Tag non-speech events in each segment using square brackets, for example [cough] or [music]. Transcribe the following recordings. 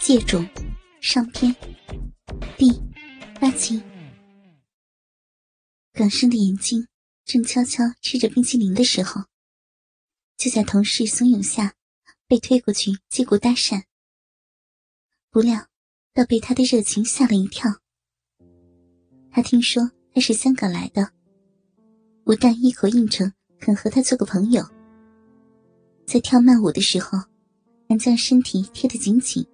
借种上篇第八集。港生的眼睛正悄悄吃着冰淇淋的时候，就在同事怂恿下，被推过去接过搭讪。不料，倒被他的热情吓了一跳。他听说他是香港来的，不但一口应承肯和他做个朋友，在跳慢舞的时候，还将身体贴得紧紧。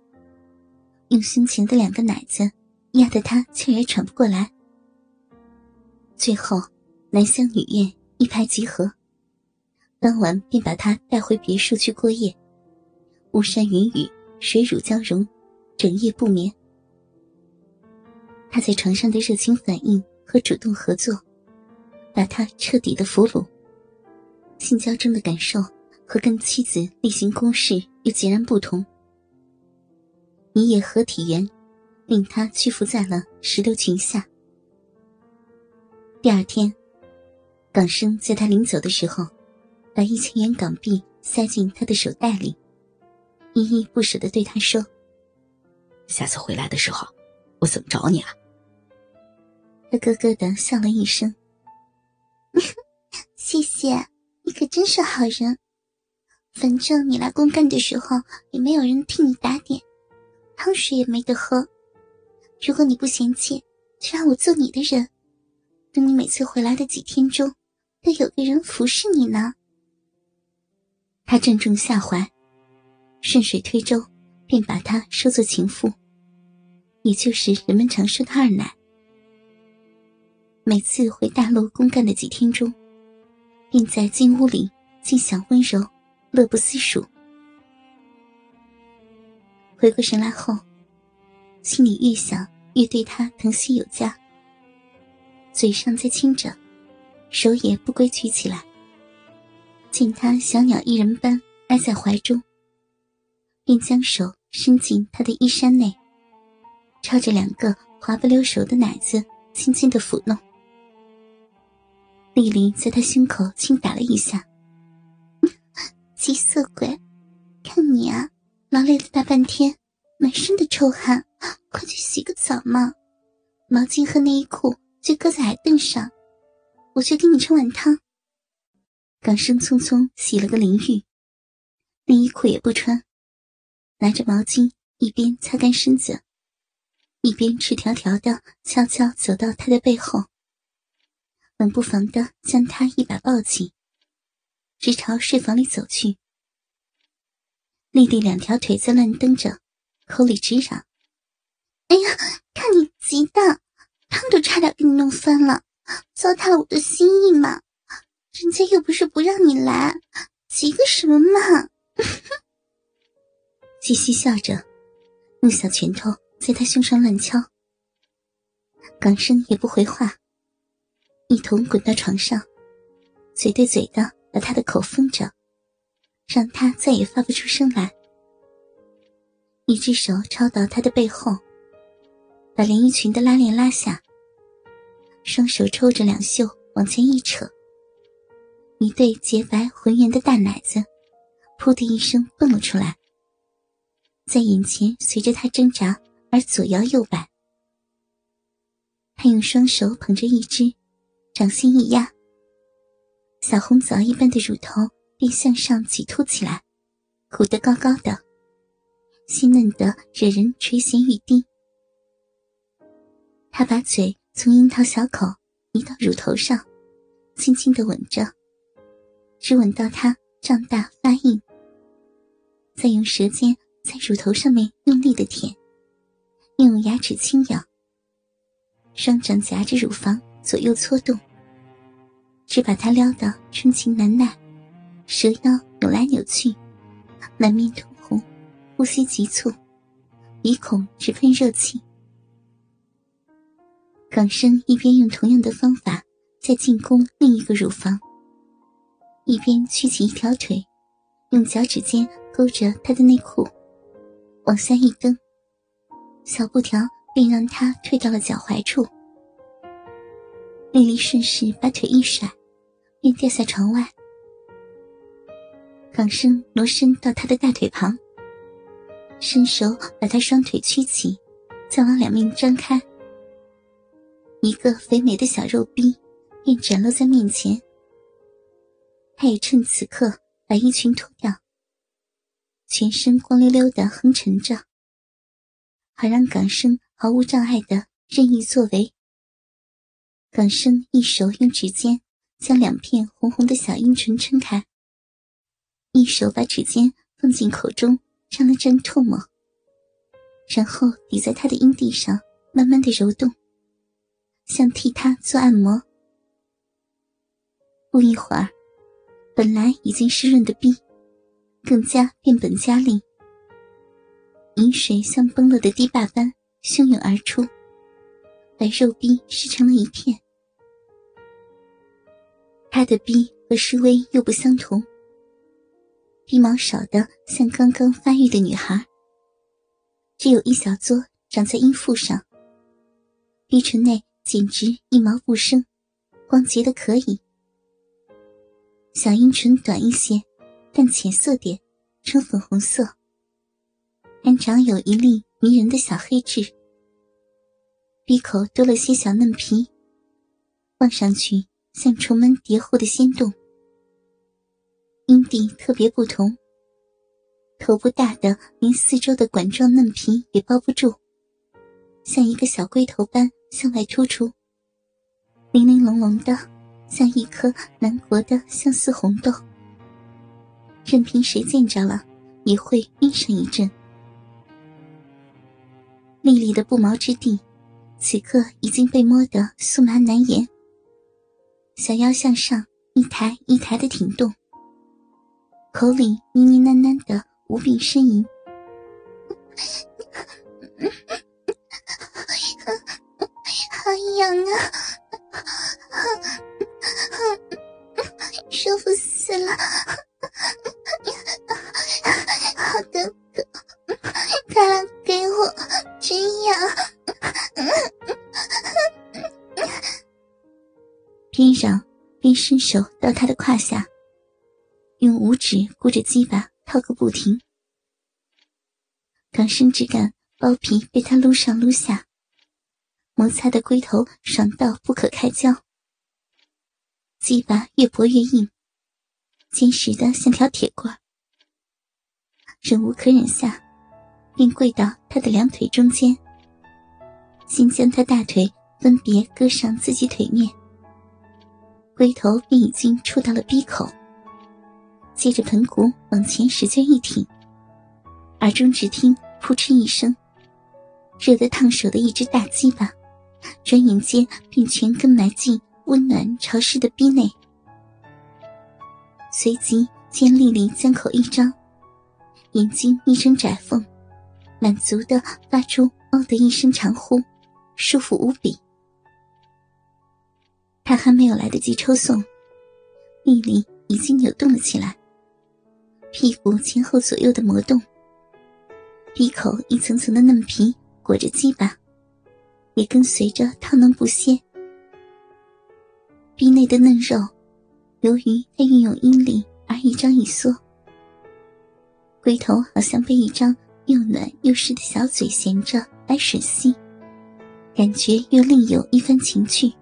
用胸前的两个奶子压得他气也喘不过来。最后，男香女艳一拍即合，当晚便把他带回别墅去过夜。巫山云雨，水乳交融，整夜不眠。他在床上的热情反应和主动合作，把他彻底的俘虏。性交中的感受和跟妻子例行公事又截然不同。一夜合体缘，令他屈服在了石榴裙下。第二天，港生在他临走的时候，把一千元港币塞进他的手袋里，依依不舍的对他说：“下次回来的时候，我怎么找你啊？”他咯咯的笑了一声：“ [laughs] 谢谢，你可真是好人。反正你来公干的时候，也没有人替你打点。”汤水也没得喝，如果你不嫌弃，就让我做你的人。等你每次回来的几天中，都有个人服侍你呢。他正中下怀，顺水推舟，便把她收作情妇，也就是人们常说的二奶。每次回大陆公干的几天中，便在金屋里尽享温柔，乐不思蜀。回过神来后，心里越想越对他疼惜有加，嘴上在亲着，手也不规矩起来。见他小鸟依人般挨在怀中，便将手伸进他的衣衫内，抄着两个滑不溜手的奶子，轻轻的抚弄。丽丽在他胸口轻打了一下，[laughs] 急色鬼，看你啊！劳累了大半天，满身的臭汗，快去洗个澡嘛！毛巾和内衣裤就搁在矮凳上，我去给你盛碗汤。港生匆匆洗了个淋浴，内衣裤也不穿，拿着毛巾一边擦干身子，一边赤条条的悄悄走到他的背后，冷不防的将他一把抱起，直朝睡房里走去。丽丽两条腿在乱蹬着，口里直嚷：“哎呀，看你急的，汤都差点给你弄翻了，糟蹋了我的心意嘛！人家又不是不让你来，急个什么嘛！” [laughs] 继续笑着，用小拳头在他胸上乱敲。港生也不回话，一同滚到床上，嘴对嘴的把他的口封着。让他再也发不出声来。一只手抄到他的背后，把连衣裙的拉链拉下，双手抽着两袖往前一扯，一对洁白浑圆的大奶子，噗的一声蹦了出来，在眼前随着他挣扎而左摇右摆。他用双手捧着一只，掌心一压，小红枣一般的乳头。便向上挤凸起来，鼓得高高的，细嫩的惹人垂涎欲滴。他把嘴从樱桃小口移到乳头上，轻轻的吻着，只吻到它胀大发硬，再用舌尖在乳头上面用力的舔，用牙齿轻咬，双掌夹着乳房左右搓动，只把他撩得春情难耐。蛇腰扭来扭去，满面通红，呼吸急促，鼻孔直喷热气。港生一边用同样的方法在进攻另一个乳房，一边屈起一条腿，用脚趾尖勾着他的内裤，往下一蹬，小布条便让他退到了脚踝处。丽丽顺势把腿一甩，便掉下床外。港生挪身到他的大腿旁，伸手把他双腿屈起，再往两面张开，一个肥美的小肉逼便展露在面前。他也趁此刻把衣裙脱掉，全身光溜溜的横陈着，好让港生毫无障碍的任意作为。港生一手用指尖将两片红红的小阴唇撑开，一手把指尖放进口中沾了沾唾沫，然后抵在他的阴蒂上慢慢的揉动，像替他做按摩。不一会儿。本来已经湿润的逼，更加变本加厉，饮水像崩了的堤坝般汹涌而出，把肉壁湿成了一片。他的逼和施威又不相同，鼻毛少的像刚刚发育的女孩，只有一小撮长在阴腹上，鼻唇内简直一毛不生，光洁的可以。小阴唇短一些，但浅色点，呈粉红色，还长有一粒迷人的小黑痣。鼻口多了些小嫩皮，望上去像重门叠户的仙洞。阴蒂特别不同，头部大的连四周的管状嫩皮也包不住，像一个小龟头般向外突出，玲玲珑珑的。像一颗南国的相思红豆，任凭谁见着了，也会晕上一阵。丽丽的不毛之地，此刻已经被摸得酥麻难言。小腰向上一抬一抬的挺动，口里呢呢喃喃的无比呻吟：“ [laughs] 好痒啊！”舒服死了，好的，快来给我真痒！边嚷边伸手到他的胯下，用五指箍着鸡巴套个不停。港生只感包皮被他撸上撸下，摩擦的龟头爽到不可开交。鸡巴越搏越硬，坚实的像条铁棍。忍无可忍下，便跪到他的两腿中间，先将他大腿分别搁上自己腿面，龟头便已经触到了鼻口。接着盆骨往前使劲一挺，耳中只听扑哧一声，热得烫手的一只大鸡巴，转眼间便全根埋进。温暖潮湿的逼内，随即见丽丽将口一张，眼睛眯成窄缝，满足的发出“哦”的一声长呼，舒服无比。他还没有来得及抽送，丽丽已经扭动了起来，屁股前后左右的磨动，鼻口一层层的嫩皮裹着鸡巴，也跟随着烫能不歇。鼻内的嫩肉，由于它运用阴力而一张一缩，龟头好像被一张又暖又湿的小嘴衔着来吮吸，感觉又另有一番情趣。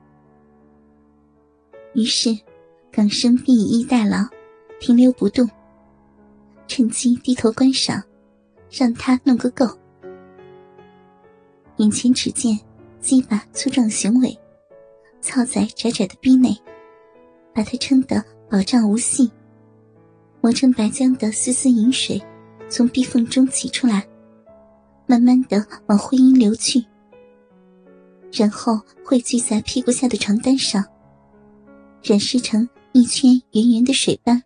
于是，港生便以逸待劳，停留不动，趁机低头观赏，让他弄个够。眼前只见鸡巴粗壮雄伟。操在窄窄的逼内，把它撑得饱胀无隙。磨成白浆的丝丝饮水，从逼缝中挤出来，慢慢的往会阴流去，然后汇聚在屁股下的床单上，染湿成一圈圆圆的水斑。